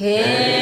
这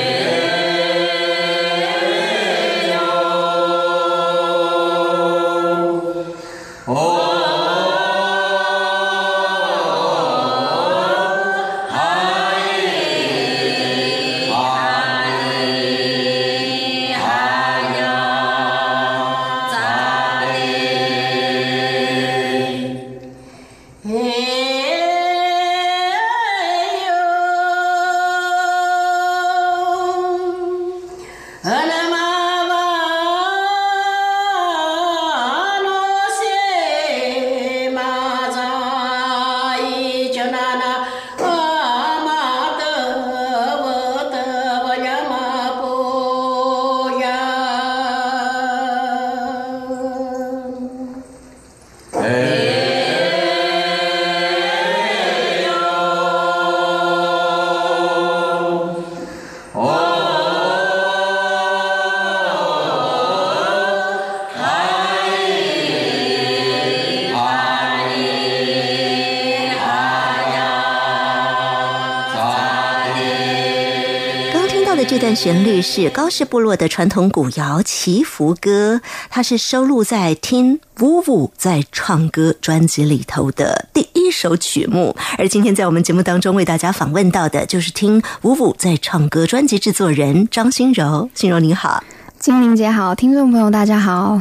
是高氏部落的传统古谣祈福歌，它是收录在《听五五在唱歌》专辑里头的第一首曲目。而今天在我们节目当中为大家访问到的，就是《听五五在唱歌》专辑制作人张欣柔。欣柔你好，金玲姐好，听众朋友大家好。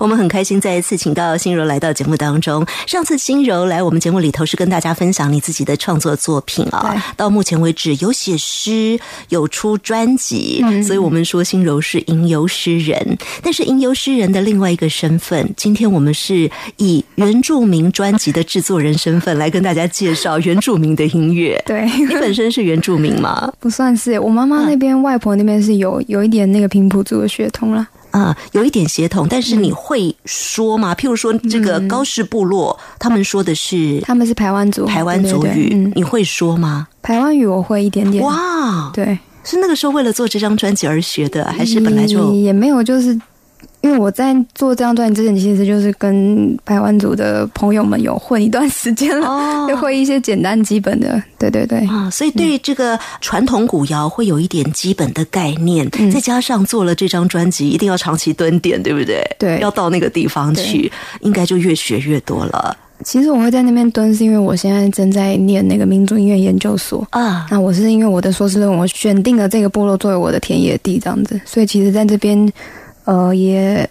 我们很开心再一次请到心柔来到节目当中。上次心柔来我们节目里头是跟大家分享你自己的创作作品啊，到目前为止有写诗，有出专辑，所以我们说心柔是吟游诗人。但是吟游诗人的另外一个身份，今天我们是以原住民专辑的制作人身份来跟大家介绍原住民的音乐。对你本身是原住民吗？不算是，我妈妈那边、外婆那边是有有一点那个平埔族的血统了。啊，有一点协同，但是你会说吗？譬如说，这个高氏部落，他们说的是他们是台湾族，台湾族语，你会说吗？台湾语我会一点点。哇，对，是那个时候为了做这张专辑而学的，还是本来就也没有，就是。因为我在做这张专辑之前，其实就是跟台湾组的朋友们有混一段时间了，就会一些简单基本的，对对对啊，所以对这个传统古谣会有一点基本的概念，再加上做了这张专辑，一定要长期蹲点，对不对？对，要到那个地方去，应该就越学越多了。其实我会在那边蹲，是因为我现在正在念那个民族音乐研究所啊。那我是因为我的硕士论文，我选定了这个部落作为我的田野地，这样子，所以其实在这边。呃，也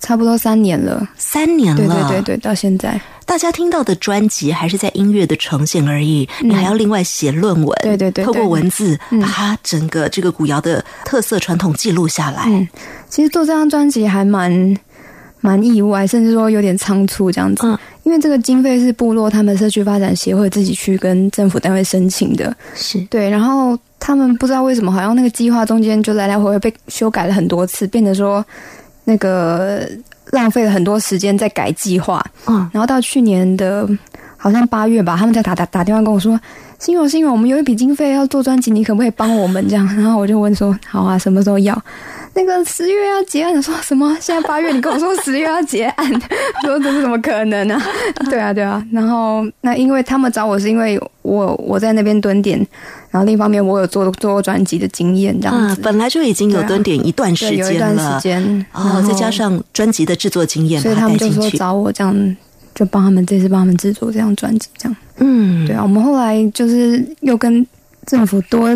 差不多三年了，三年了，对对对对，到现在，大家听到的专辑还是在音乐的呈现而已，你还要另外写论文，对对对，透过文字把它整个这个古窑的特色传统记录下来。嗯，其实做这张专辑还蛮蛮意外，甚至说有点仓促这样子，因为这个经费是部落他们社区发展协会自己去跟政府单位申请的，是对，然后他们不知道为什么，好像那个计划中间就来来回回被修改了很多次，变得说那个浪费了很多时间在改计划，嗯，然后到去年的好像八月吧，他们在打打打电话跟我说。新荣，新荣，我们有一笔经费要做专辑，你可不可以帮我们这样？然后我就问说：“好啊，什么时候要？”那个十月要结案，说什么？现在八月，你跟我说十月要结案，说这是怎么可能呢？对啊，对啊。然后那因为他们找我是因为我我在那边蹲点，然后另一方面我有做做过专辑的经验，这样子。本来就已经有蹲点一段时间了，然后再加上专辑的制作经验，所以他们就说找我这样。就帮他们这次帮他们制作这张专辑，这样，嗯，对啊，我们后来就是又跟政府多。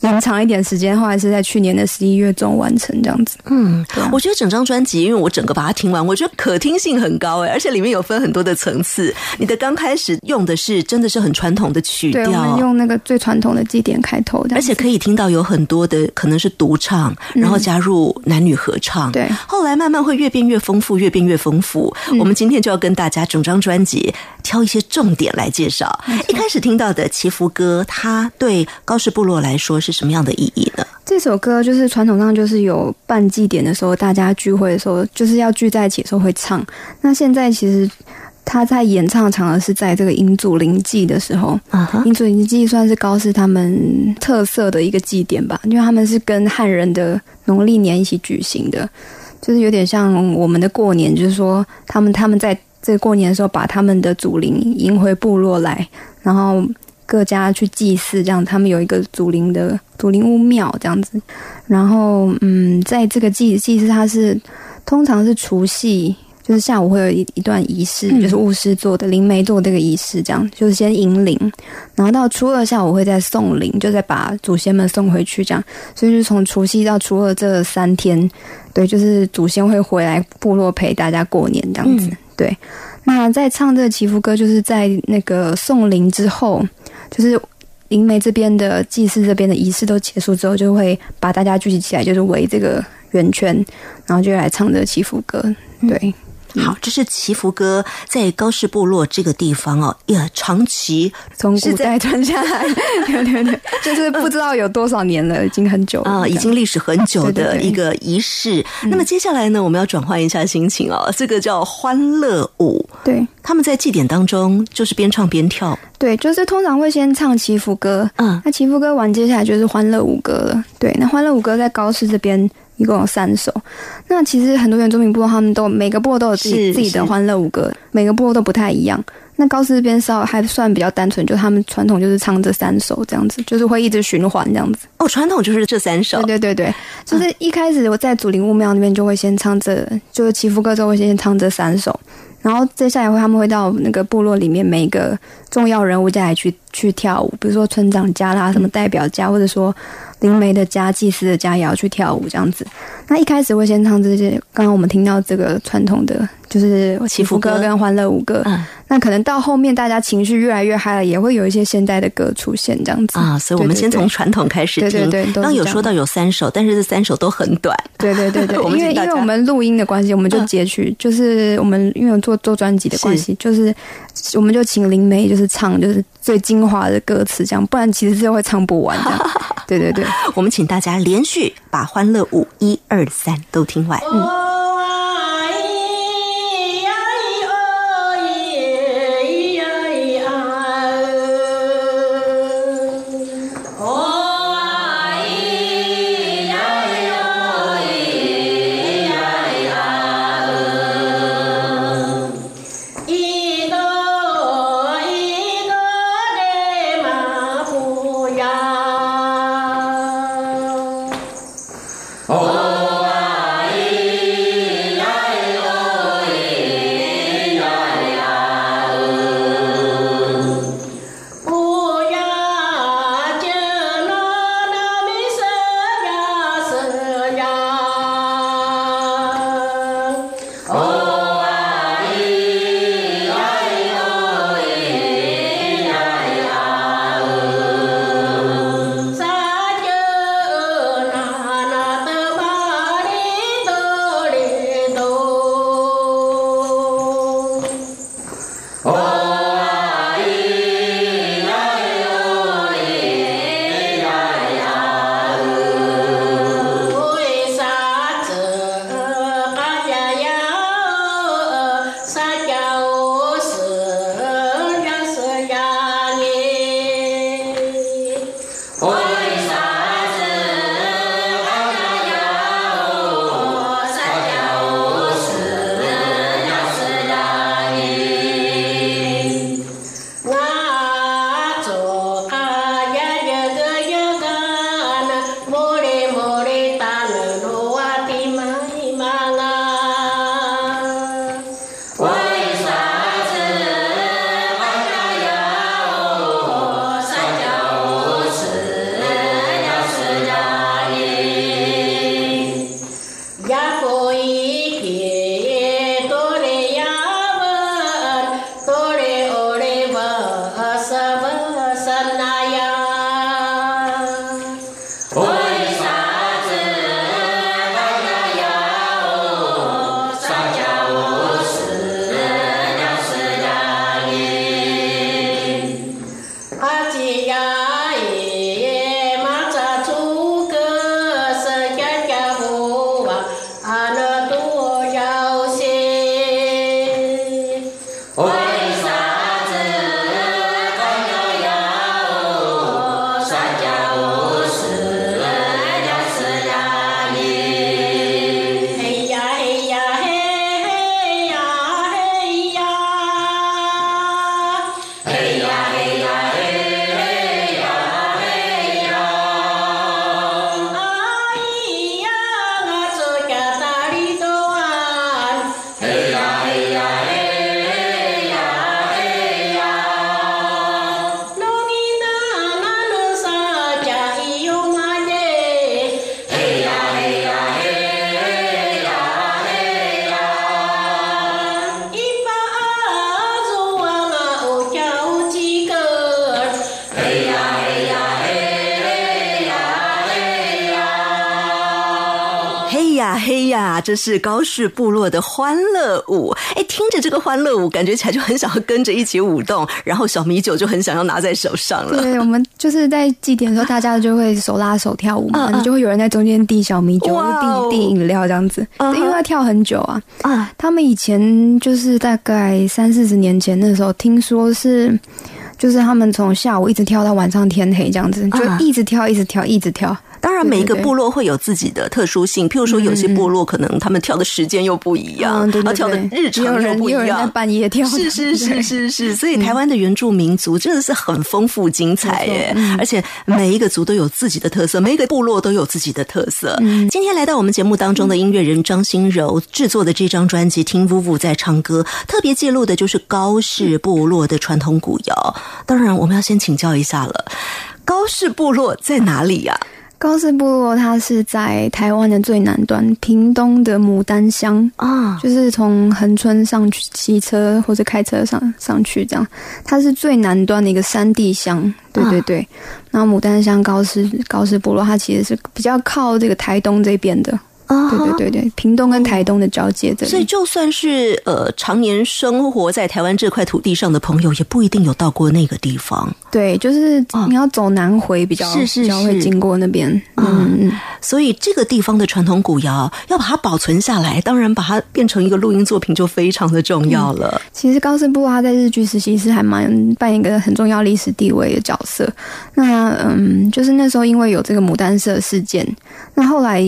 延长一点时间，后来是在去年的十一月中完成这样子。嗯，我觉得整张专辑，因为我整个把它听完，我觉得可听性很高哎，而且里面有分很多的层次。你的刚开始用的是真的是很传统的曲调，我们用那个最传统的基点开头，而且可以听到有很多的可能是独唱，然后加入男女合唱。对，后来慢慢会越变越丰富，越变越丰富。我们今天就要跟大家整张专辑挑一些重点来介绍。一开始听到的祈福歌，它对高氏部落来说是什么样的意义呢？这首歌就是传统上就是有办祭典的时候，大家聚会的时候就是要聚在一起的时候会唱。那现在其实他在演唱场合是在这个英祖灵祭的时候，英祖灵祭算是高氏他们特色的一个祭典吧，因为他们是跟汉人的农历年一起举行的，就是有点像我们的过年，就是说他们他们在这过年的时候把他们的祖灵迎回部落来，然后。各家去祭祀，这样他们有一个祖灵的祖灵屋庙这样子。然后，嗯，在这个祭祭祀，它是通常是除夕，就是下午会有一一段仪式，就是巫师做的灵媒做这个仪式，这样就是先迎灵，然后到初二下午会再送灵，就再把祖先们送回去，这样。所以，就从除夕到初二这三天，对，就是祖先会回来部落陪大家过年这样子。对，那在唱这个祈福歌，就是在那个送灵之后。就是灵媒这边的祭祀这边的仪式都结束之后，就会把大家聚集起来，就是围这个圆圈，然后就来唱这祈福歌。对，好，这是祈福歌在高氏部落这个地方哦，呀，长期从古代传下来，对对对，就是不知道有多少年了，已经很久啊，已经历史很久的一个仪式。那么接下来呢，我们要转换一下心情哦，这个叫欢乐舞，对，他们在祭典当中就是边唱边跳。对，就是通常会先唱祈福歌，嗯，那祈福歌完，接下来就是欢乐舞歌了。对，那欢乐舞歌在高氏这边一共有三首。那其实很多原住民部落他们都每个部落都有自己自己的欢乐舞歌，每个部落都不太一样。那高斯这边稍还算比较单纯，就他们传统就是唱这三首这样子，就是会一直循环这样子。哦，传统就是这三首。对对对对，就是一开始我在祖灵物庙那边就会先唱这，就是祈福歌之后会先唱这三首。然后接下来会，他们会到那个部落里面每个重要人物家来去去跳舞，比如说村长家啦，什么代表家，或者说灵媒的家、祭司的家也要去跳舞这样子。那一开始会先唱这些，刚刚我们听到这个传统的。就是祈福歌跟欢乐舞歌，嗯那可能到后面大家情绪越来越嗨了，也会有一些现代的歌出现这样子啊。所以我们先从传统开始听。刚刚有说到有三首，但是这三首都很短。对对对对，因为因为我们录音的关系，我们就截取，就是我们因为做做专辑的关系，就是我们就请灵媒就是唱就是最精华的歌词，这样不然其实是会唱不完的。对对对，我们请大家连续把欢乐舞一二三都听完。这是高氏部落的欢乐舞。哎，听着这个欢乐舞，感觉起来就很想要跟着一起舞动，然后小米酒就很想要拿在手上了。对，我们就是在祭典的时候，大家就会手拉手跳舞嘛，就会有人在中间递小米酒、递递饮料这样子，因为要跳很久啊。啊，他们以前就是大概三四十年前那时候，听说是。就是他们从下午一直跳到晚上天黑，这样子就一直跳，一直跳，一直跳。当然，每一个部落会有自己的特殊性。譬如说，有些部落可能他们跳的时间又不一样，然后跳的日常又不一样。半夜跳，是是是是是。所以，台湾的原住民族真的是很丰富精彩耶！而且每一个族都有自己的特色，每一个部落都有自己的特色。今天来到我们节目当中的音乐人张心柔制作的这张专辑《听呜呜在唱歌》，特别记录的就是高氏部落的传统古谣。当然，我们要先请教一下了，高氏部落在哪里呀？高氏部落，它是在台湾的最南端，屏东的牡丹乡。啊，就是从恒春上去骑车或者开车上上去这样，它是最南端的一个山地乡，对对对。然后牡丹乡高氏高氏部落，它其实是比较靠这个台东这边的。对对对对，屏东跟台东的交界的，所以就算是呃常年生活在台湾这块土地上的朋友，也不一定有到过那个地方。对，就是你要走南回比较是是是会经过那边。嗯嗯，所以这个地方的传统古谣要把它保存下来，当然把它变成一个录音作品就非常的重要了。其实高斯布他在日剧时期是还蛮扮演一个很重要历史地位的角色。那嗯，就是那时候因为有这个牡丹社事件，那后来。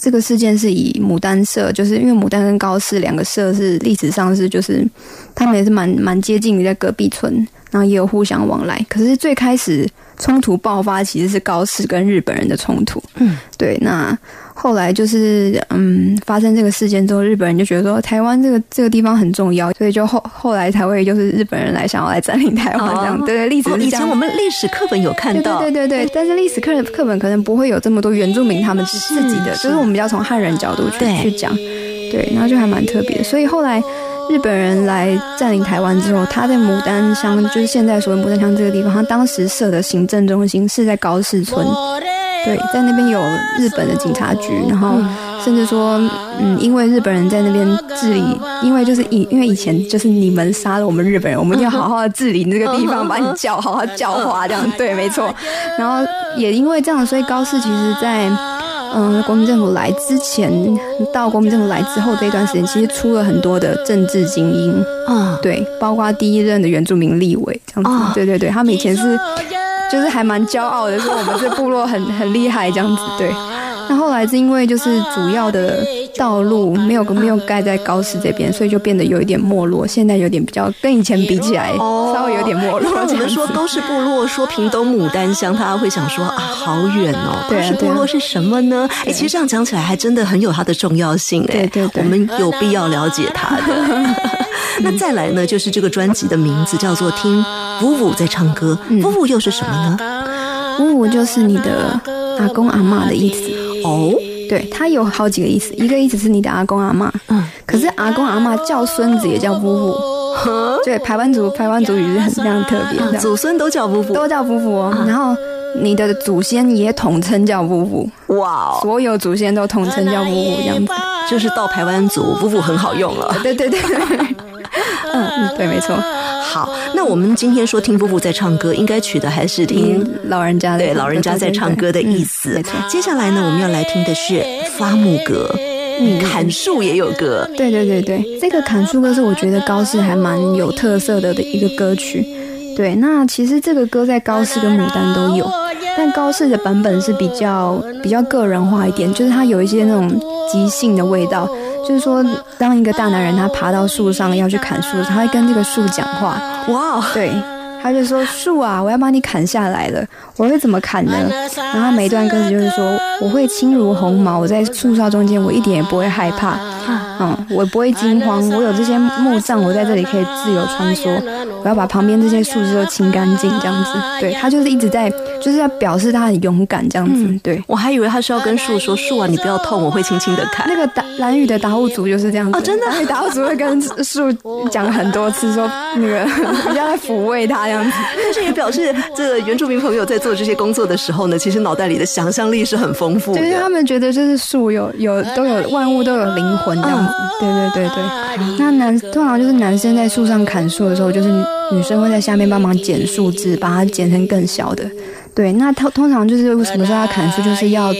这个事件是以牡丹社，就是因为牡丹跟高氏两个社是历史上是就是他们也是蛮蛮接近于在隔壁村，然后也有互相往来。可是最开始冲突爆发其实是高氏跟日本人的冲突。嗯，对，那。后来就是嗯，发生这个事件之后，日本人就觉得说台湾这个这个地方很重要，所以就后后来才会就是日本人来想要来占领台湾这样。对对，历史以前我们历史课本有看到，对对对对。但是历史课课本可能不会有这么多原住民他们自己的，就是我们比较从汉人角度去去讲，对，然后就还蛮特别。所以后来日本人来占领台湾之后，他在牡丹乡，就是现在所谓牡丹乡这个地方，他当时设的行政中心是在高士村。对，在那边有日本的警察局，然后甚至说，嗯，因为日本人在那边治理，因为就是以因为以前就是你们杀了我们日本人，我们要好好的治理这个地方，把你教好好教化这样。对，没错。然后也因为这样，所以高市其实在嗯国民政府来之前到国民政府来之后这一段时间，其实出了很多的政治精英啊，对，包括第一任的原住民立委这样子。对对对，他们以前是。就是还蛮骄傲的，说我们这部落很很厉害这样子。对，那后来是因为就是主要的道路没有没有盖在高市这边，所以就变得有一点没落。现在有点比较跟以前比起来，稍微有点没落。我们说 高市部落，说屏东牡丹乡，大家会想说啊，好远哦。高市部落是什么呢？哎，其实这样讲起来还真的很有它的重要性。对对，我们有必要了解它的。那再来呢，就是这个专辑的名字叫做《听五五在唱歌》，五五又是什么呢？五五就是你的阿公阿妈的意思哦。对，它有好几个意思，一个意思是你的阿公阿妈，嗯，可是阿公阿妈叫孙子也叫夫妇。对，台湾族台湾族语是很非常特别的，祖孙都叫夫妇，都叫夫妇哦。然后你的祖先也统称叫夫妇，哇，所有祖先都统称叫夫妇，这样子，就是到台湾族夫妇很好用了。对对对。嗯，对，没错。好，那我们今天说听夫妇在唱歌，应该取的还是听老人家对老人家在唱歌的意思。没错。接下来呢，我们要来听的是发木歌，嗯，砍树也有歌。对对对对，这个砍树歌是我觉得高氏还蛮有特色的的一个歌曲。对，那其实这个歌在高氏跟牡丹都有，但高氏的版本是比较比较个人化一点，就是它有一些那种即兴的味道。就是说，当一个大男人他爬到树上要去砍树，他会跟这个树讲话。哇，对，他就说：“树啊，我要把你砍下来了，我会怎么砍呢？”然后每一段歌词就是说：“我会轻如鸿毛，我在树梢中间，我一点也不会害怕。嗯，我不会惊慌，我有这些墓葬，我在这里可以自由穿梭。我要把旁边这些树枝都清干净，这样子。对他就是一直在，就是在表示他很勇敢这样子。对我还以为他是要跟树说：“树啊，你不要痛，我会轻轻的砍。”那个达蓝雨的达悟族就是这样子。哦，真的，达悟族会跟树讲很多次，说那个 比较在抚慰他这样子。但是也表示，这个原住民朋友在做这些工作的时候呢，其实脑袋里的想象力是很丰富的。就是他们觉得，就是树有有都有万物都有灵魂这样子。对对对对。那男通常就是男生在树上砍树的时候，就是女生会在下面帮忙剪树枝，把它剪成更小的。对，那他通常就是为什么说要砍树，就是要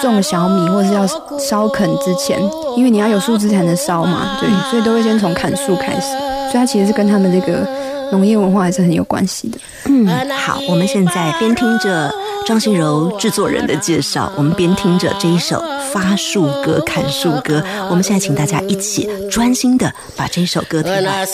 种小米或者是要烧垦之前，因为你要有树枝才能烧嘛。对，所以都会先从砍树开始。所以它其实是跟他们这个农业文化还是很有关系的。嗯，好，我们现在边听着张信柔制作人的介绍，我们边听着这一首发树歌、砍树歌。我们现在请大家一起专心的把这首歌听完。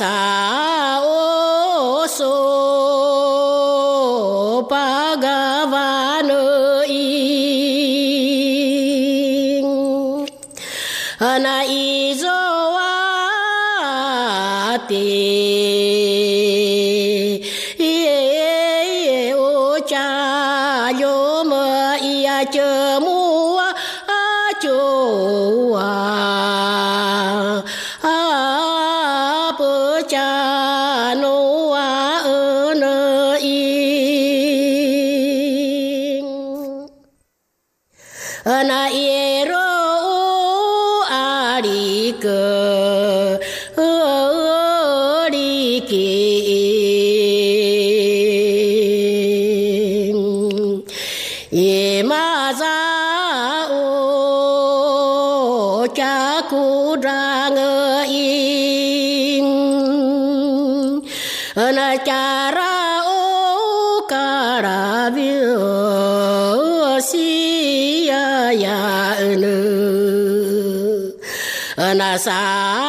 सा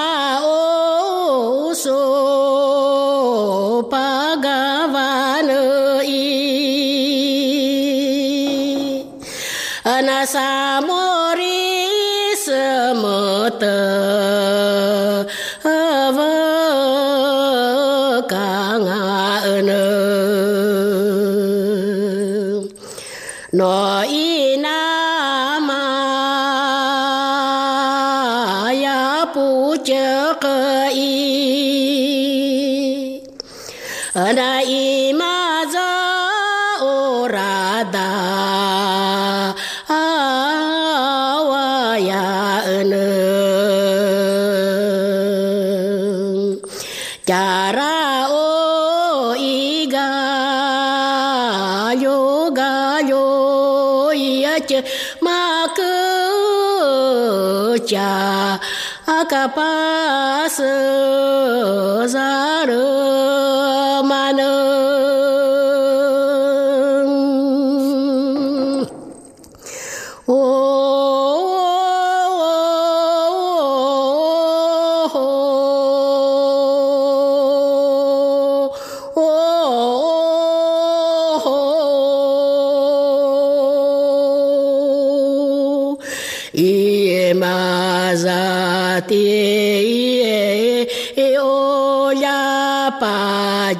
e mas a te e olha para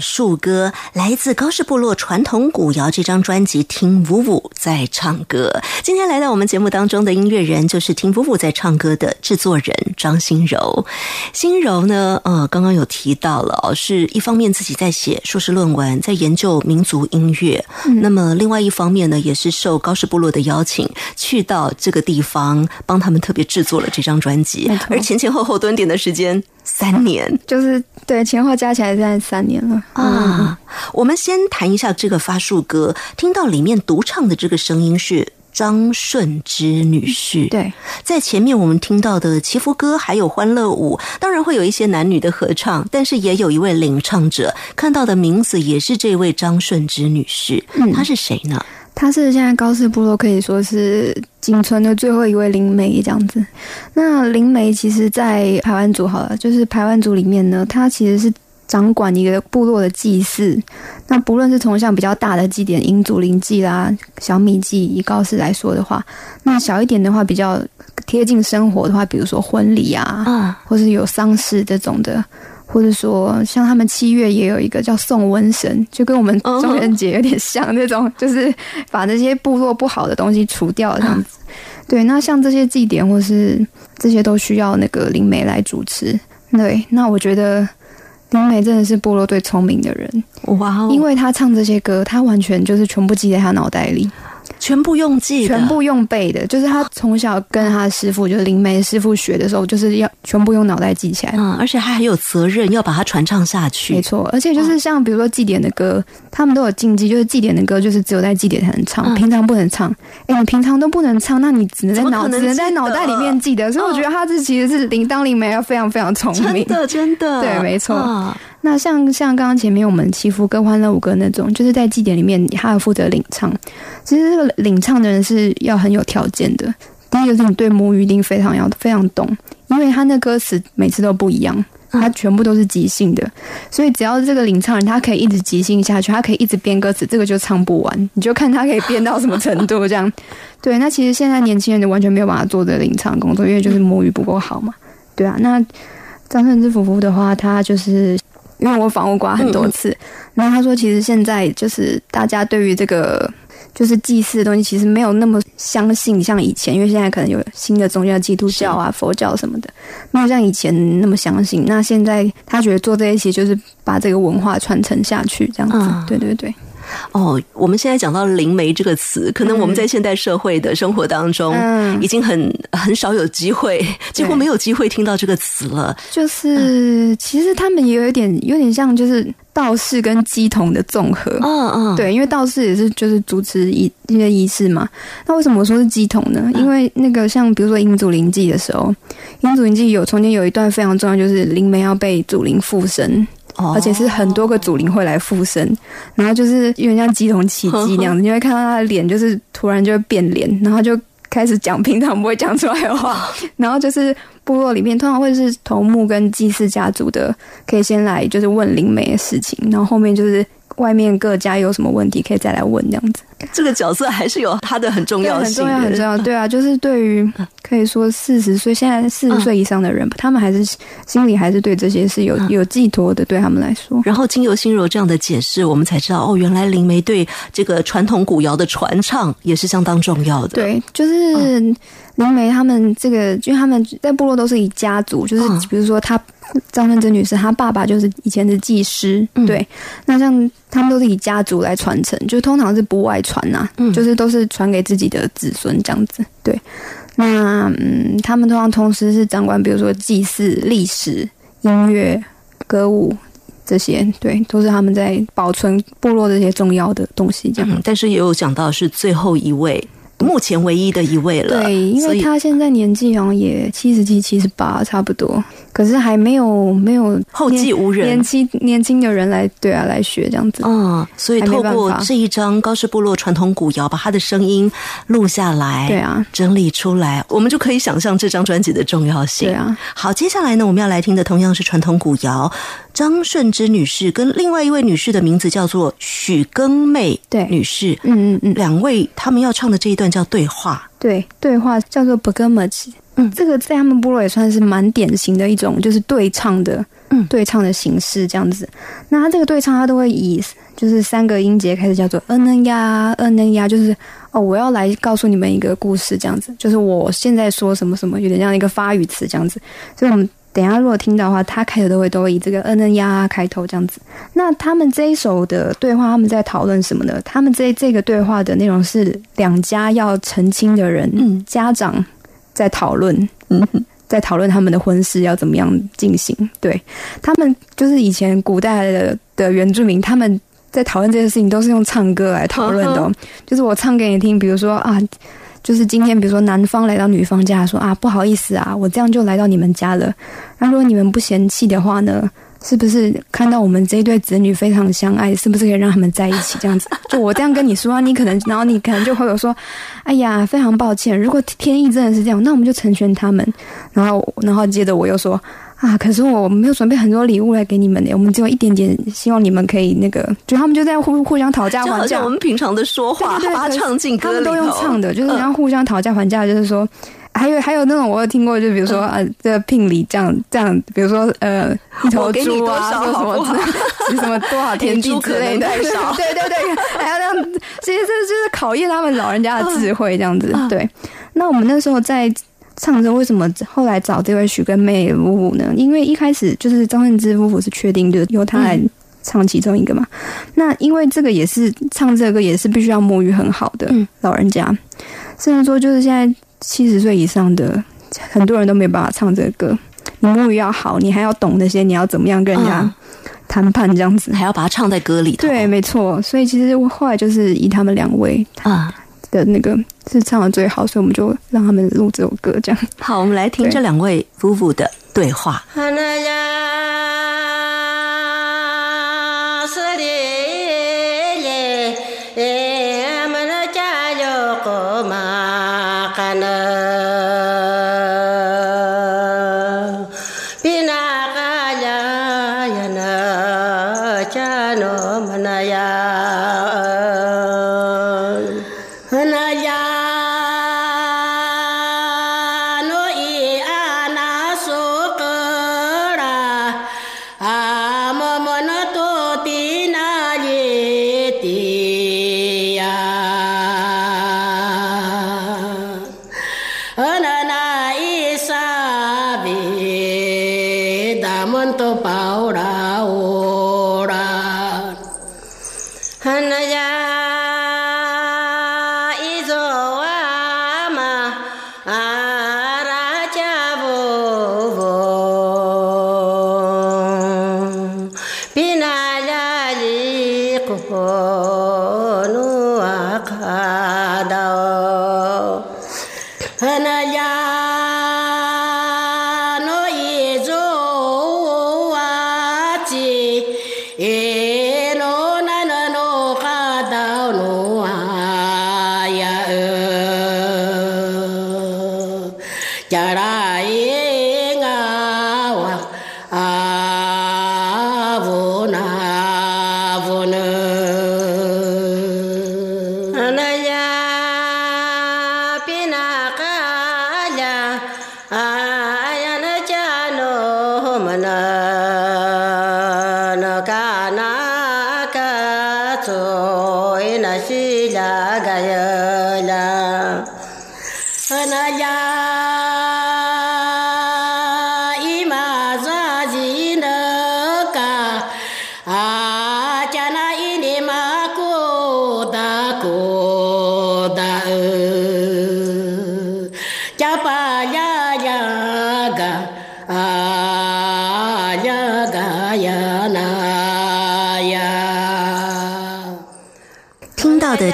树歌》来自高氏部落传统古谣这张专辑，听五五。在唱歌。今天来到我们节目当中的音乐人，就是听夫妇在唱歌的制作人张心柔。心柔呢，呃，刚刚有提到了哦，是一方面自己在写硕士论文，在研究民族音乐。那么另外一方面呢，也是受高氏部落的邀请，去到这个地方帮他们特别制作了这张专辑。而前前后后蹲点的时间。三年，就是对前后加起来在三年了啊。我们先谈一下这个发数歌，听到里面独唱的这个声音是张顺之女士。对，在前面我们听到的祈福歌还有欢乐舞，当然会有一些男女的合唱，但是也有一位领唱者，看到的名字也是这位张顺之女士。嗯，她是谁呢？她是现在高氏部落可以说是仅存的最后一位灵媒这样子。那灵媒其实，在排湾族好了，就是排湾族里面呢，她其实是掌管一个部落的祭祀。那不论是从像比较大的祭典，英祖灵祭啦、小米祭，以高氏来说的话，那小一点的话，比较贴近生活的话，比如说婚礼啊，或是有丧事这种的。或者说，像他们七月也有一个叫送瘟神，就跟我们中元节有点像那种，就是把那些部落不好的东西除掉这样子。对，那像这些祭典或是这些都需要那个灵媒来主持。对，那我觉得灵媒真的是部落最聪明的人哇，因为他唱这些歌，他完全就是全部记在他脑袋里。全部用记，全部用背的，就是他从小跟他师傅，就是灵媒师傅学的时候，就是要全部用脑袋记起来。嗯，而且他还有责任要把它传唱下去。没错，而且就是像比如说祭典的歌，他们都有禁忌，就是祭典的歌就是只有在祭典才能唱，平常不能唱。哎，你平常都不能唱，那你只能在脑只能在脑袋里面记得。所以我觉得他这其实是灵当灵媒要非常非常聪明，真的真的，对，没错。那像像刚刚前面我们祈福歌、欢乐舞歌那种，就是在祭典里面，他要负责领唱。其实这个领唱的人是要很有条件的。第一个是你对母语一定非常要非常懂，因为他那歌词每次都不一样，他全部都是即兴的。所以只要这个领唱人，他可以一直即兴下去，他可以一直编歌词，这个就唱不完。你就看他可以编到什么程度这样。对，那其实现在年轻人就完全没有办法做这领唱工作，因为就是母语不够好嘛。对啊，那张胜之夫妇的话，他就是。因为我访问过他很多次，然后他说，其实现在就是大家对于这个就是祭祀的东西，其实没有那么相信，像以前，因为现在可能有新的宗教，基督教啊、佛教什么的，没有像以前那么相信。那现在他觉得做这一期，就是把这个文化传承下去，这样子。对对对。哦，我们现在讲到“灵媒”这个词，可能我们在现代社会的生活当中，已经很很少有机会，几乎没有机会听到这个词了。就是其实他们也有一点，有点像就是道士跟鸡童的综合。嗯嗯，对，因为道士也是就是主持一一些仪式嘛。那为什么我说是鸡童呢？因为那个像比如说英祖灵记的时候，英祖灵祭有中间有一段非常重要，就是灵媒要被祖灵附身。而且是很多个祖灵会来附身，然后就是有点像鸡同 奇迹那样子，你会看到他的脸就是突然就会变脸，然后就开始讲平常不会讲出来的话，然后就是部落里面通常会是头目跟祭祀家族的，可以先来就是问灵媒的事情，然后后面就是。外面各家有什么问题可以再来问这样子，这个角色还是有他的很重要性，很重要，很重要。对啊，就是对于可以说四十岁现在四十岁以上的人，他们还是心里还是对这些是有有寄托的，对他们来说。然后经由心柔这样的解释，我们才知道哦，原来灵媒对这个传统古谣的传唱也是相当重要的。对，就是灵媒他们这个，因为他们在部落都是以家族，就是比如说他。张春珍女士，她爸爸就是以前的技师，对。那像他们都是以家族来传承，就通常是不外传呐，就是都是传给自己的子孙这样子。对。那嗯，他们通常同时是掌管，比如说祭祀、历史、音乐、歌舞这些，对，都是他们在保存部落这些重要的东西这样。但是也有讲到是最后一位。目前唯一的一位了，对，因为他现在年纪好像也七十七、七十八差不多，可是还没有没有后继无人，年轻年轻的人来对啊来学这样子，嗯，所以透过这一张高氏部落传统古谣，把他的声音录下来，对啊，整理出来，我们就可以想象这张专辑的重要性，对啊。好，接下来呢，我们要来听的同样是传统古谣。张顺之女士跟另外一位女士的名字叫做许更妹，对。女士，嗯嗯嗯，两位他们要唱的这一段叫对话，对对话叫做 b a g a m a c h 嗯，这个在他们部落也算是蛮典型的一种，就是对唱的，嗯，对唱的形式这样子。那他这个对唱，他都会以就是三个音节开始，叫做嗯嗯呀嗯嗯呀，就是哦，我要来告诉你们一个故事这样子，就是我现在说什么什么，有点像一个发语词这样子，所以我们。等下，如果听到的话，他开头都会都会以这个嗯嗯呀开头这样子。那他们这一首的对话，他们在讨论什么呢？他们这这个对话的内容是两家要成亲的人，嗯，家长在讨论，嗯，在讨论他们的婚事要怎么样进行。对他们，就是以前古代的的原住民，他们在讨论这些事情都是用唱歌来讨论的。就是我唱给你听，比如说啊，就是今天，比如说男方来到女方家，说啊，不好意思啊，我这样就来到你们家了。那如果你们不嫌弃的话呢？是不是看到我们这一对子女非常相爱，是不是可以让他们在一起？这样子，就我这样跟你说，你可能，然后你可能就会有说，哎呀，非常抱歉，如果天意真的是这样，那我们就成全他们。然后，然后接着我又说，啊，可是我没有准备很多礼物来给你们的，我们只有一点点，希望你们可以那个，就他们就在互互相讨价还价。我们平常的说话，把它唱进歌里他们都用唱的，就是然后互相讨价还价，就是说。还有还有那种我有听过，就比如说呃，这聘礼这样这样，比如说呃，一头猪啊，说什么什么多少 天地之类的，对对对，还要这样，其实这就是考验他们老人家的智慧这样子。对，那我们那时候在唱着，为什么后来找这位许跟妹夫妇呢？因为一开始就是张恨之夫妇是确定就由他来唱其中一个嘛。那因为这个也是唱这个也是必须要母语很好的老人家，甚至说就是现在。七十岁以上的很多人都没办法唱这个歌，你母语要好，你还要懂那些，你要怎么样跟人家谈判这样子，还要把它唱在歌里。对，没错。所以其实我后来就是以他们两位啊的那个是唱的最好，所以我们就让他们录这首歌。这样好，我们来听这两位夫妇的对话。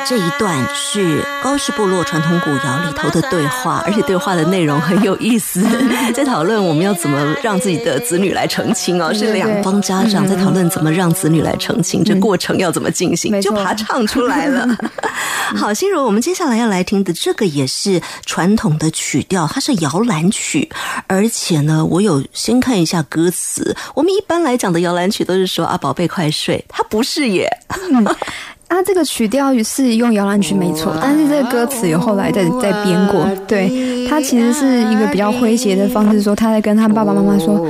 这一段是高氏部落传统古谣里头的对话，而且对话的内容很有意思，在讨论我们要怎么让自己的子女来成亲哦，是两方家长在讨论怎么让子女来成亲，这过程要怎么进行，就把它唱出来了。好，心如，我们接下来要来听的这个也是传统的曲调，它是摇篮曲，而且呢，我有先看一下歌词。我们一般来讲的摇篮曲都是说啊，宝贝快睡，它不是耶。啊，这个曲调是用摇篮曲没错，但是这个歌词有后来再再编过。对，他其实是一个比较诙谐的方式，说他在跟他爸爸妈妈说：“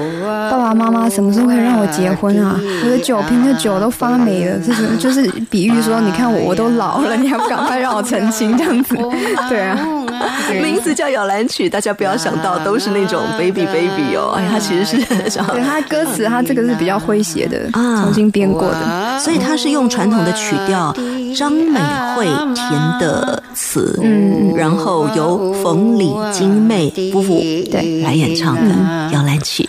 爸爸妈妈什么时候可以让我结婚啊？我的酒瓶的酒都发霉了，这是就是比喻说，你看我我都老了，你还不赶快让我成亲这样子？对啊，名字叫摇篮曲，大家不要想到都是那种 baby baby 哦，哎，他其实是对它歌词，他这个是比较诙谐的啊，重新编过的，所以他是用传统的曲调，张美惠填的词，嗯，然后由冯李金妹夫妇对来演唱的摇篮曲。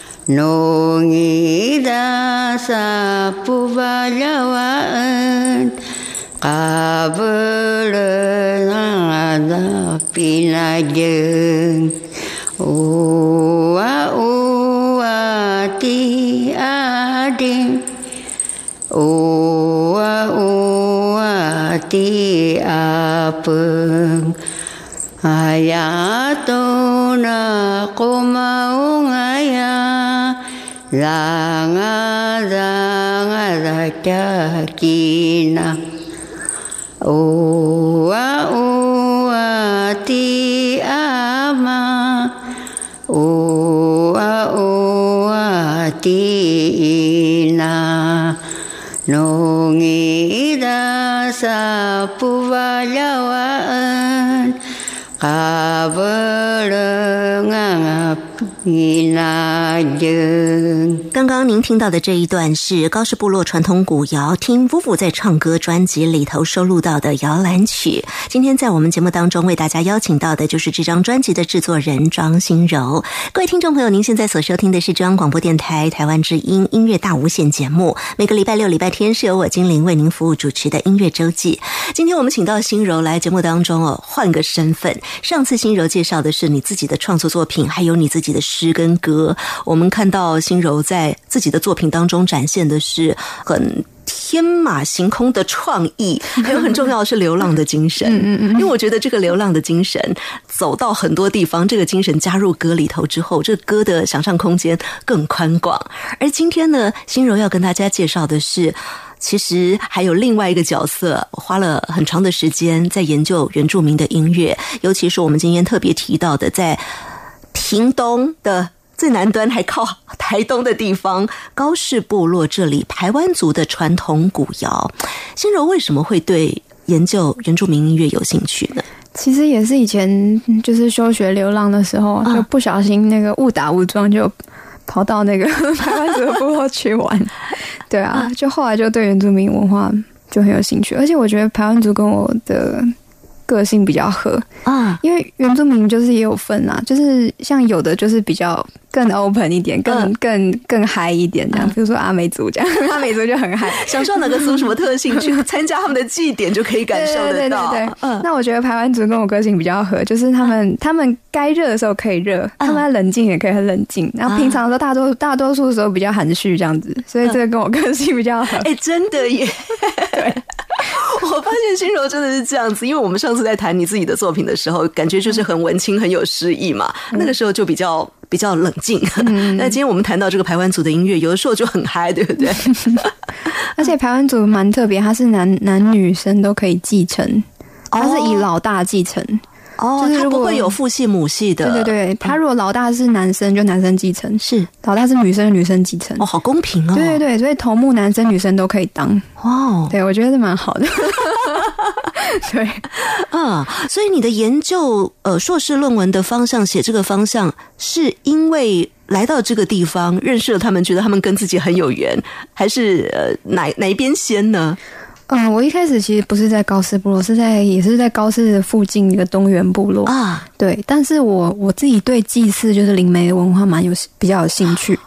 ti a à, phương ya à, dạ tu na kuma unga ya la nga ra nga ra cha ki na. U a u a ti a ma. U a u a ti na. No ngi sapuwalawan kaberengan 刚刚您听到的这一段是高氏部落传统古谣，听夫妇在唱歌专辑里头收录到的摇篮曲。今天在我们节目当中为大家邀请到的就是这张专辑的制作人庄心柔。各位听众朋友，您现在所收听的是中央广播电台台湾之音音乐大无限节目。每个礼拜六、礼拜天是由我精灵为您服务主持的音乐周记。今天我们请到心柔来节目当中哦，换个身份。上次心柔介绍的是你自己的创作作品，还有你自己的。诗跟歌，我们看到心柔在自己的作品当中展现的是很天马行空的创意，还有很重要的是流浪的精神。嗯嗯嗯，因为我觉得这个流浪的精神走到很多地方，这个精神加入歌里头之后，这歌的想象空间更宽广。而今天呢，心柔要跟大家介绍的是，其实还有另外一个角色，花了很长的时间在研究原住民的音乐，尤其是我们今天特别提到的在。屏东的最南端，还靠台东的地方，高氏部落这里，台湾族的传统古谣。心柔为什么会对研究原住民音乐有兴趣呢？其实也是以前就是休学流浪的时候，就不小心那个误打误撞就跑到那个 台湾族的部落去玩。对啊，就后来就对原住民文化就很有兴趣，而且我觉得台湾族跟我的。个性比较合。啊，因为原住民就是也有分啊，就是像有的就是比较更 open 一点，更更更嗨一点这样。比如说阿美族这样，阿美族就很嗨，想说哪个族什么特性，去参加他们的祭典就可以感受得到。嗯，那我觉得排湾族跟我个性比较合，就是他们他们该热的时候可以热，他们冷静也可以很冷静，然后平常的时候大多大多数的时候比较含蓄这样子，所以这个跟我个性比较合。哎，真的耶，对。我发现心柔真的是这样子，因为我们上次在谈你自己的作品的时候，感觉就是很文青、很有诗意嘛。那个时候就比较比较冷静。那今天我们谈到这个排湾族的音乐，有的时候就很嗨，对不对？而且排湾族蛮特别，它是男男女生都可以继承，它是以老大继承。哦，就是不会有父系母系的。对对对，他如果老大是男生，就男生继承；是老大是女生，女生继承。哦，好公平哦。对对对，所以头目男生女生都可以当。哇，对我觉得是蛮好的。对，啊，所以你的研究呃硕士论文的方向，写这个方向，是因为来到这个地方认识了他们，觉得他们跟自己很有缘，还是呃哪哪一边先呢？嗯，我一开始其实不是在高斯部落，是在也是在高斯附近一个东源部落啊。对，但是我我自己对祭祀就是灵媒的文化蛮有比较有兴趣。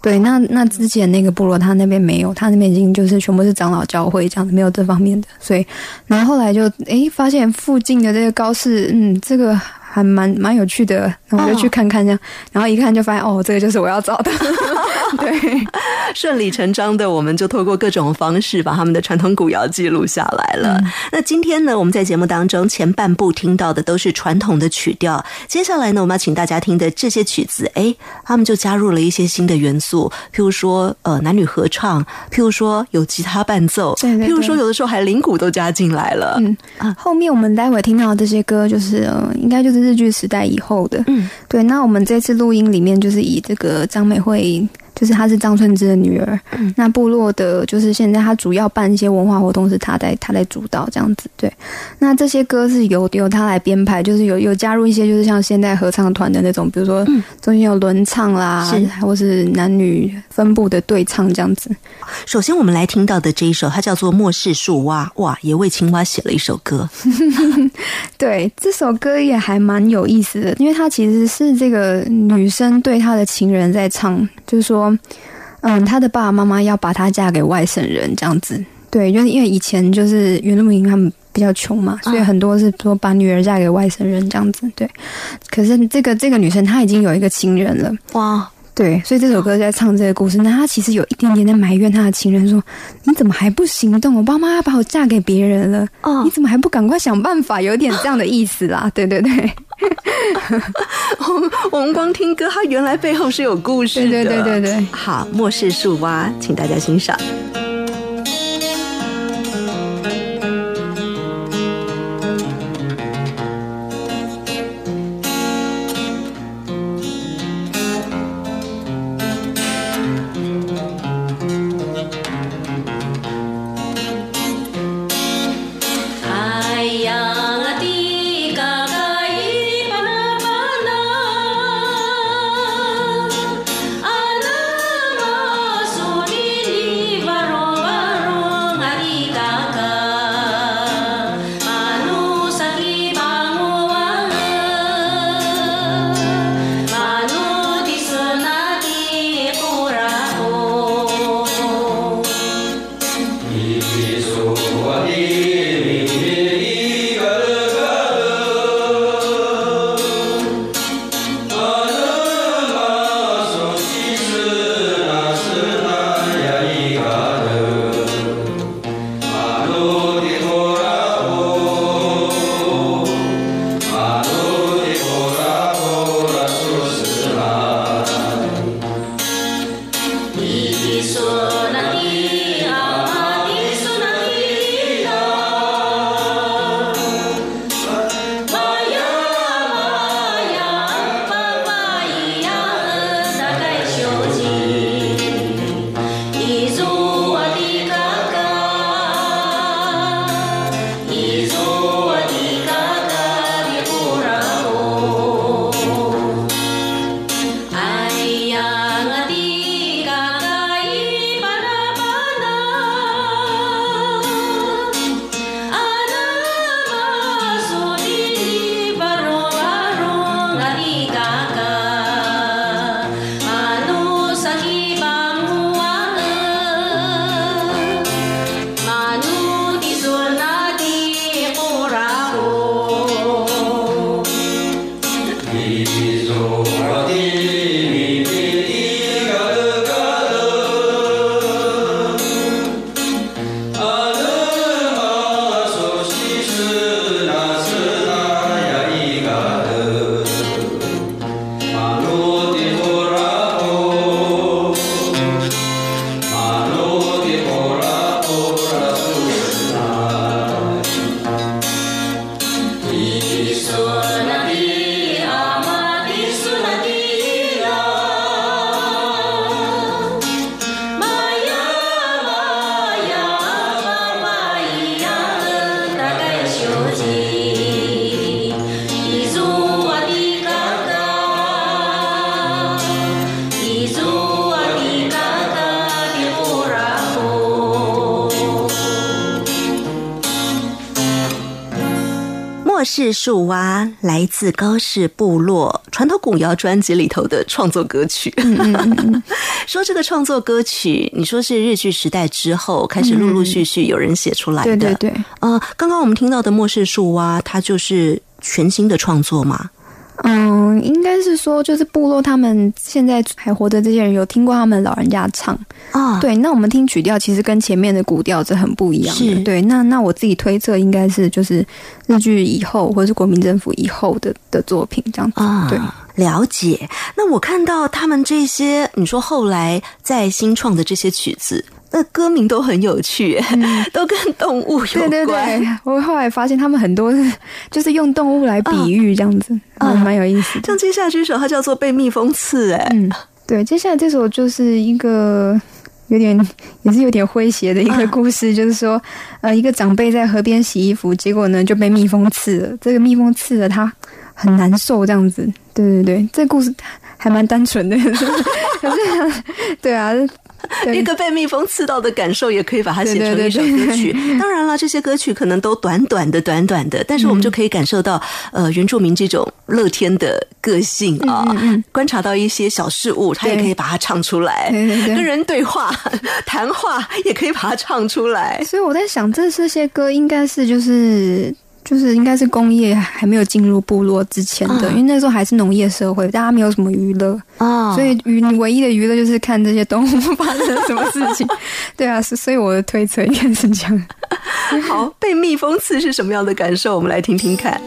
对，那那之前那个部落他那边没有，他那边已经就是全部是长老教会这样子，没有这方面的。所以，然后后来就诶发现附近的这个高士，嗯，这个。还蛮蛮有趣的，然后我就去看看这样，然后一看就发现哦，这个就是我要找的。对，顺理成章的，我们就透过各种方式把他们的传统古谣记录下来了。那今天呢，我们在节目当中前半部听到的都是传统的曲调，接下来呢，我们要请大家听的这些曲子，哎，他们就加入了一些新的元素，譬如说呃男女合唱，譬如说有吉他伴奏，对，譬如说有的时候还铃鼓都加进来了。嗯啊，后面我们待会听到的这些歌，就是呃，应该就是。日剧时代以后的，嗯，对，那我们这次录音里面就是以这个张美惠就是她是张春芝的女儿。那部落的，就是现在她主要办一些文化活动，是她在她在主导这样子。对，那这些歌是由由她来编排，就是有有加入一些，就是像现代合唱团的那种，比如说中间有轮唱啦，或是男女分布的对唱这样子。首先我们来听到的这一首，它叫做《末世树蛙》，哇，也为青蛙写了一首歌。对，这首歌也还蛮有意思的，因为它其实是这个女生对她的情人在唱，就是说，嗯，他的爸爸妈妈要把她嫁给外省人这样子。对，就是因为以前就是原住民他们比较穷嘛，所以很多是说把女儿嫁给外省人这样子。对，可是这个这个女生她已经有一个情人了，哇。对，所以这首歌在唱这个故事。那他其实有一点点在埋怨他的情人，说：“你怎么还不行动？我爸妈要把我嫁给别人了，哦，你怎么还不赶快想办法？”有点这样的意思啦。对 对对，我们 我们光听歌，他原来背后是有故事的。对对对对，好，末世树蛙，请大家欣赏。树蛙，来自高氏部落传统古谣专辑里头的创作歌曲。说这个创作歌曲，你说是日剧时代之后开始陆陆续续有人写出来的。对对对。呃，刚刚我们听到的《末世树蛙》，它就是全新的创作嘛？嗯，应该是说，就是部落他们现在还活着这些人有听过他们老人家唱啊。对，那我们听曲调其实跟前面的古调是很不一样的。对，那那我自己推测应该是就是日剧以后或者是国民政府以后的的作品这样子。对，了解。那我看到他们这些，你说后来在新创的这些曲子。那歌名都很有趣，都跟动物有关。对对对，我后来发现他们很多是就是用动物来比喻这样子，蛮有意思的。像接下来这首，它叫做《被蜜蜂刺》。哎，对，接下来这首就是一个有点 也是有点诙谐的一个故事，就是说，呃，一个长辈在河边洗衣服，结果呢就被蜜蜂刺了，这个蜜蜂刺了他很难受，这样子。对对对，这故事还蛮单纯的，可是对啊。一个被蜜蜂刺到的感受，也可以把它写成一首歌曲。当然了，这些歌曲可能都短短的、短短的，但是我们就可以感受到，呃，原住民这种乐天的个性啊。观察到一些小事物，他也可以把它唱出来。跟人对话、谈话，也可以把它唱出来。所以我在想，这这些歌应该是就是。就是应该是工业还没有进入部落之前的，因为那时候还是农业社会，大家没有什么娱乐啊，所以娱唯一的娱乐就是看这些动物发生什么事情。对啊，是所以我的推测应该是这样。好，被蜜蜂刺是什么样的感受？我们来听听看。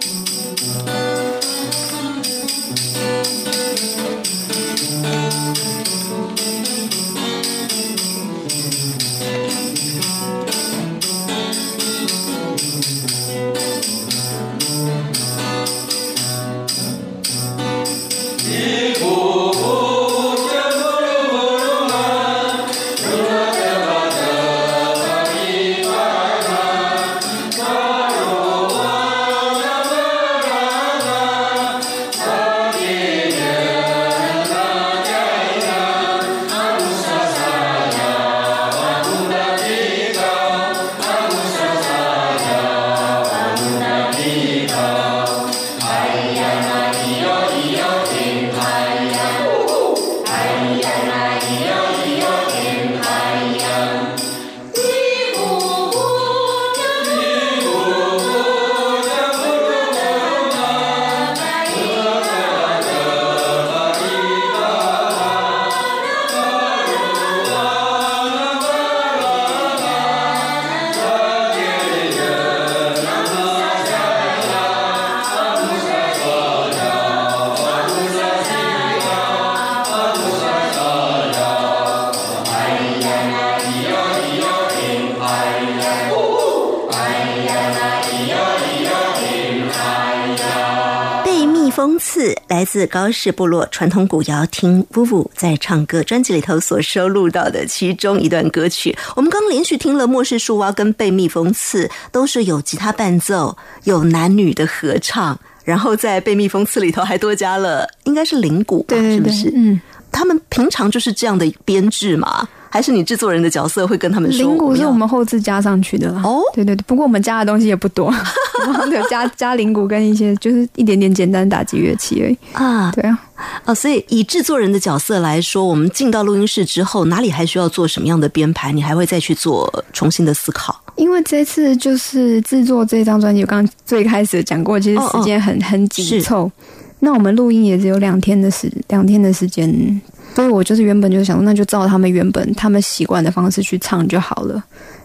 自高氏部落传统古谣，听呜呜在唱歌专辑里头所收录到的其中一段歌曲。我们刚刚连续听了《末世树蛙》跟《被蜜蜂刺》，都是有吉他伴奏，有男女的合唱，然后在《被蜜蜂刺》里头还多加了应该是铃鼓吧？是不是？嗯，他们平常就是这样的编制嘛。还是你制作人的角色会跟他们说，铃鼓是我们后置加上去的哦。对对对，不过我们加的东西也不多，有加加铃鼓跟一些就是一点点简单打击乐器而已啊。对啊，啊，所以以制作人的角色来说，我们进到录音室之后，哪里还需要做什么样的编排？你还会再去做重新的思考？因为这次就是制作这张专辑，我刚刚最开始讲过，其实时间很很紧凑。那我们录音也只有两天的时两天的时间。所以我就是原本就是想，那就照他们原本他们习惯的方式去唱就好了。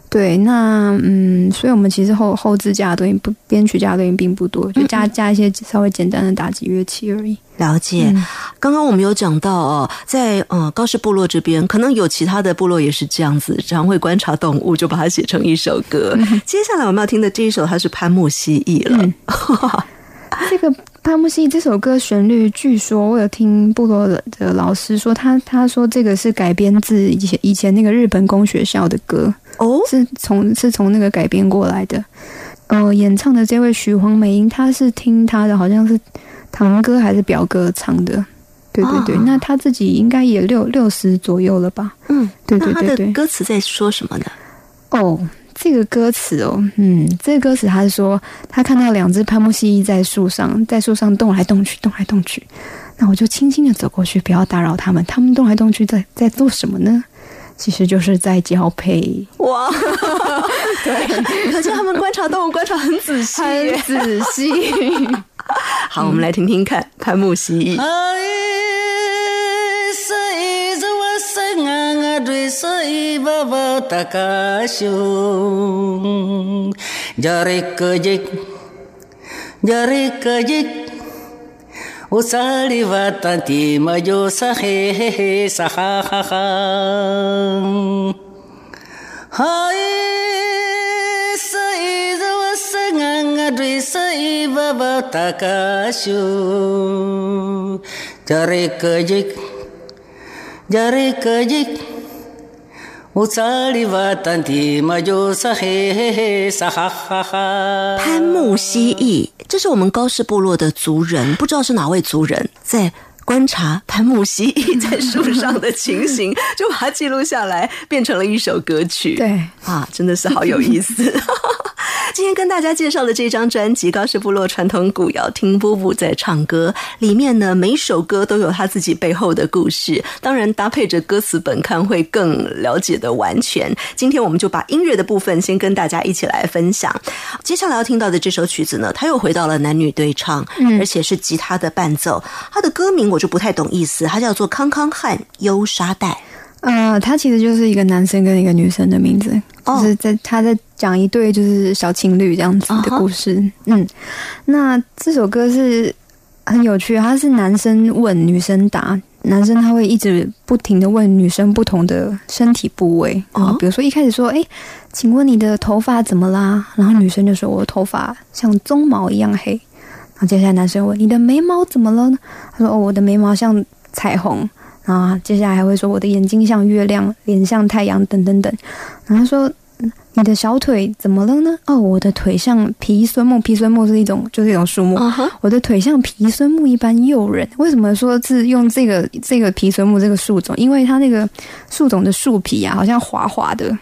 对，那嗯，所以我们其实后后置加的东西不编曲加的东西并不多，就加加一些稍微简单的打击乐器而已。了解。刚刚我们有讲到哦，在呃高氏部落这边，可能有其他的部落也是这样子，常会观察动物，就把它写成一首歌。接下来我们要听的这一首，它是潘木蜥蜴了。木西这首歌旋律，据说我有听部落的老师说，他他说这个是改编自以前以前那个日本公学校的歌哦，是从是从那个改编过来的。呃，演唱的这位许黄美英，他是听他的好像是堂哥还是表哥唱的，对对对，那他自己应该也六六十左右了吧？嗯，对对对对，歌词在说什么呢？哦。这个歌词哦，嗯，这个歌词他是说，他看到两只潘木蜥蜴在树上，在树上动来动去，动来动去。那我就轻轻的走过去，不要打扰他们。他们动来动去，在在做什么呢？其实就是在交配。哇，对，可见他们观察动物观察很仔细，很仔细。好，我们来听听看潘木蜥蜴。দৃশ্যব তাকাশ জরে কজে জরে কজে উসাড়ি বাতি মজো সহে হে হে সাহা হায় দৃশ্যব তাকাশ জরে কজে জরে কজে 潘木蜥蜴，这是我们高氏部落的族人，不知道是哪位族人在。观察潘木蜥蜴在树上的情形，就把它记录下来，变成了一首歌曲。对啊，真的是好有意思。今天跟大家介绍的这张专辑《高氏部落传统古谣》，听波波在唱歌，里面呢每首歌都有他自己背后的故事，当然搭配着歌词本看会更了解的完全。今天我们就把音乐的部分先跟大家一起来分享。接下来要听到的这首曲子呢，它又回到了男女对唱，而且是吉他的伴奏。它的歌名我就不太懂意思，它叫做《康康汉忧沙带》。呃，他其实就是一个男生跟一个女生的名字，就是在他在讲一对就是小情侣这样子的故事。嗯，那这首歌是很有趣，他是男生问女生答，男生他会一直不停的问女生不同的身体部位啊，比如说一开始说，哎，请问你的头发怎么啦？然后女生就说，我的头发像鬃毛一样黑。然后接下来男生问，你的眉毛怎么了呢？他说，哦，我的眉毛像彩虹。啊，接下来还会说我的眼睛像月亮，脸像太阳，等等等。然后说。你的小腿怎么了呢？哦，我的腿像皮孙木，皮孙木是一种，就是一种树木。我的腿像皮孙木一般诱人。为什么说是用这个这个皮孙木这个树种？因为它那个树种的树皮啊，好像滑滑的。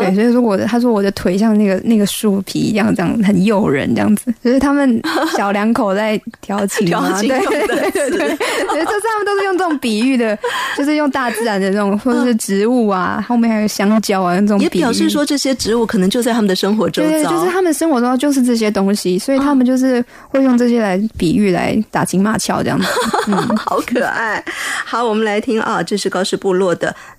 对，所以说我的他说我的腿像那个那个树皮一样，这样很诱人，这样子。就是他们小两口在调情啊，对对对对对，就是他们都是用这种比喻的，就是用大自然的这种，或者是植物啊，后面还有香蕉啊那种。也表示说这些。植物可能就在他们的生活中，对，就是他们生活中就是这些东西，所以他们就是会用这些来比喻、来打情骂俏这样子，嗯 好可爱。好，我们来听啊，这是高氏部落的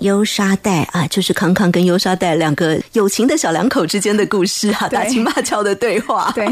优沙代啊，就是康康跟优沙代两个友情的小两口之间的故事啊，打情骂俏的对话。对，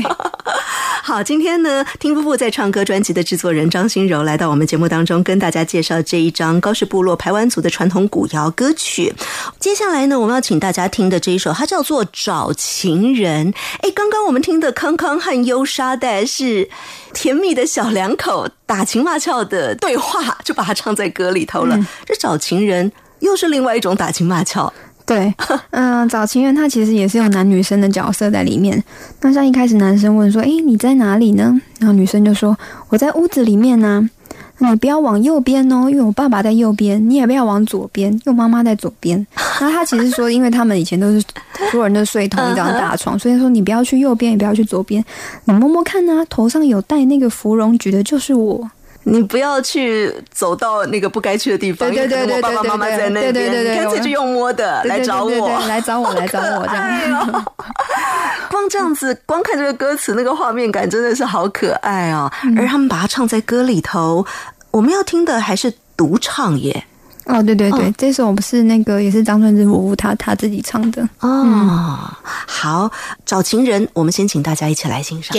好，今天呢，听夫妇在唱歌专辑的制作人张心柔来到我们节目当中，跟大家介绍这一张高氏部落排湾族的传统古谣歌曲。接下来呢，我们要请大家听的这一首，它叫做《找情人》。哎，刚刚我们听的康康和优沙代是甜蜜的小两口打情骂俏的对话，就把它唱在歌里头了。这找情人。又是另外一种打情骂俏，对，嗯，找情人他其实也是有男女生的角色在里面。那像一开始男生问说：“哎，你在哪里呢？”然后女生就说：“我在屋子里面呢。”那你不要往右边哦，因为我爸爸在右边；你也不要往左边，因为妈妈在左边。然后他其实说，因为他们以前都是所有人都睡同一张大床，所以说你不要去右边，也不要去左边。你摸摸看呢，头上有戴那个芙蓉菊的，就是我。你不要去走到那个不该去的地方，对对对对爸爸妈妈在那边，干脆就用摸的来找我，来找我，来找我 这样。光这样子，光看这个歌词，那个画面感真的是好可爱哦！而他们把它唱在歌里头，我们要听的还是独唱耶。哦，对对对，这首不是那个也是张春之夫妇他他自己唱的哦。好，找情人，我们先请大家一起来欣赏。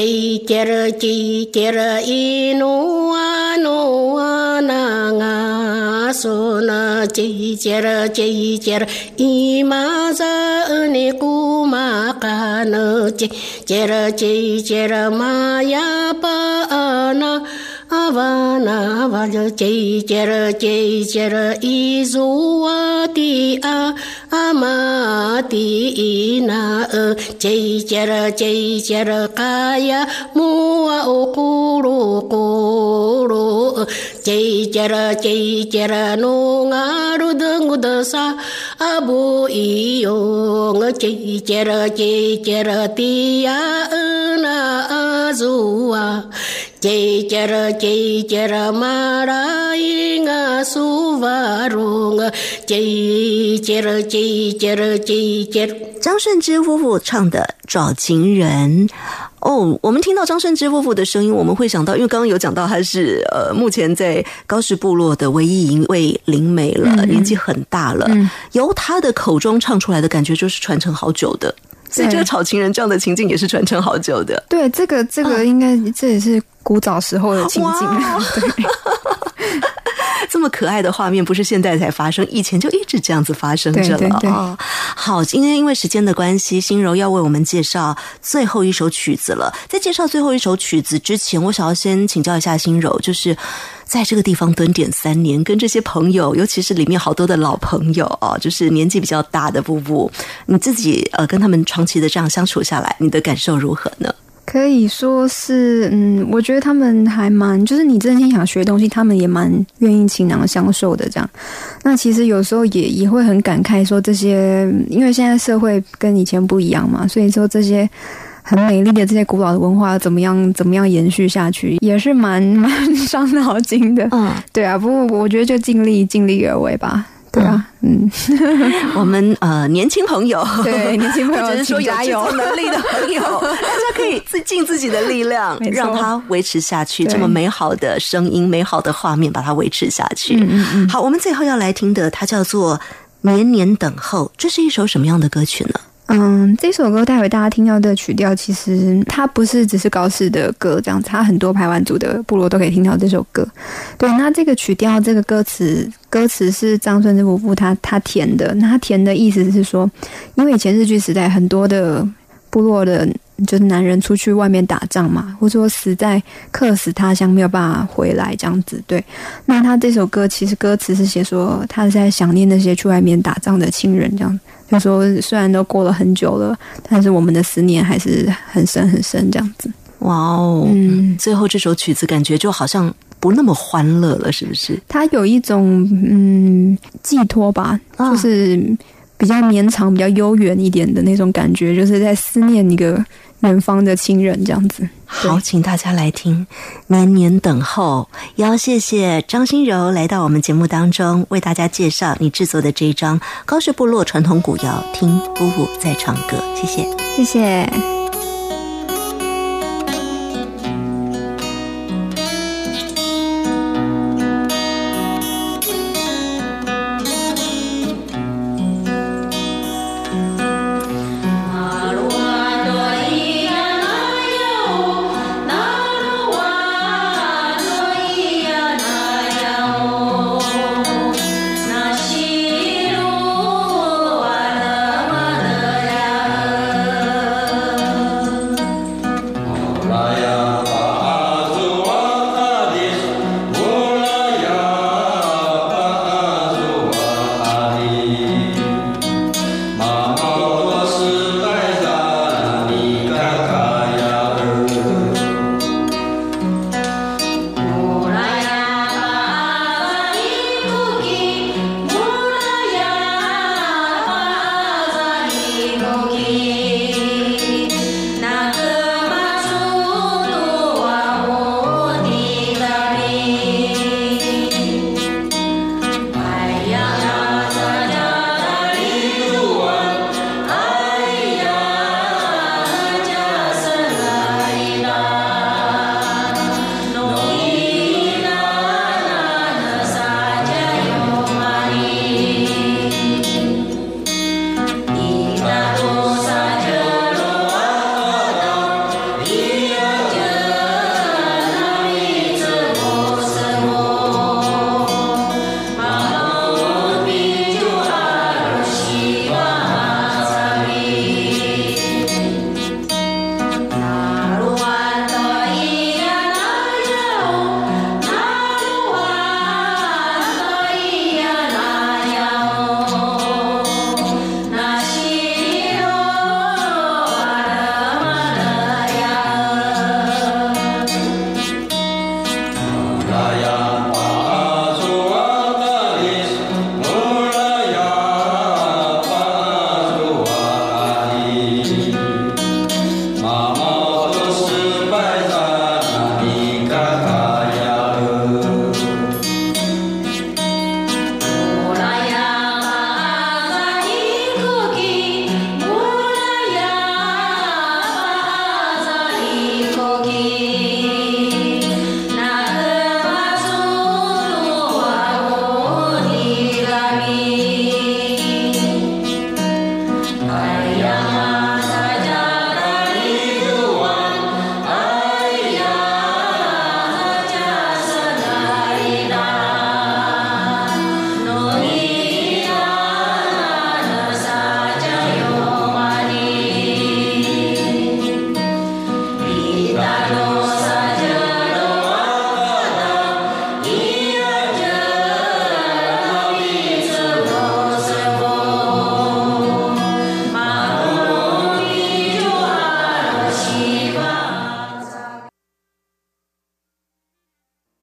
Avana vaja chei chera chei chera izuwa ti a ma ti amati ina e, chay chara chay chara kaya, mua ukuru kuru e, chay chara chay chara no ngaru dungu dasa abu, iyo chay chara chay chara tia e, na, azua chay chara chay chara mara inga suvarunga chay chara chay 张顺之夫妇唱的《找情人》哦，我们听到张顺之夫妇的声音，我们会想到，因为刚刚有讲到他是呃，目前在高氏部落的唯一一位灵媒了，年纪很大了，由他的口中唱出来的感觉就是传承好久的。所以这个炒情人这样的情境也是传承好久的。对，这个这个应该这也是古早时候的情境。这么可爱的画面不是现在才发生，以前就一直这样子发生着了。好，今天因为时间的关系，心柔要为我们介绍最后一首曲子了。在介绍最后一首曲子之前，我想要先请教一下心柔，就是。在这个地方蹲点三年，跟这些朋友，尤其是里面好多的老朋友哦，就是年纪比较大的布布，你自己呃跟他们长期的这样相处下来，你的感受如何呢？可以说是，嗯，我觉得他们还蛮，就是你真心想学东西，他们也蛮愿意倾囊相授的这样。那其实有时候也也会很感慨，说这些，因为现在社会跟以前不一样嘛，所以说这些。很美丽的这些古老的文化怎么样？怎么样延续下去，也是蛮 蛮伤脑筋的。嗯，对啊，不过我觉得就尽力尽力而为吧。对啊，嗯，我们呃年轻朋友，对年轻朋友，只是说有能力的朋友，大家可以自尽自己的力量，让它维持下去。这么美好的声音、美好的画面，把它维持下去。嗯嗯嗯。好，我们最后要来听的，它叫做《年年等候》，这是一首什么样的歌曲呢？嗯，这首歌待会大家听到的曲调，其实它不是只是高氏的歌这样子，它很多排湾族的部落都可以听到这首歌。对，那这个曲调，这个歌词，歌词是张顺之夫妇他他填的。那他填的意思是说，因为以前日据时代，很多的部落的，就是男人出去外面打仗嘛，或者说死在客死他乡，没有办法回来这样子。对，那他这首歌其实歌词是写说，他是在想念那些去外面打仗的亲人这样。就说虽然都过了很久了，但是我们的思念还是很深很深，这样子。哇哦，嗯，最后这首曲子感觉就好像不那么欢乐了，是不是？它有一种嗯寄托吧，就是比较绵长、比较悠远一点的那种感觉，就是在思念一个。远方的亲人，这样子。好，请大家来听《年年等候》。要谢谢张心柔来到我们节目当中，为大家介绍你制作的这一张高氏部落传统古谣。听姑姑在唱歌，谢谢，谢谢。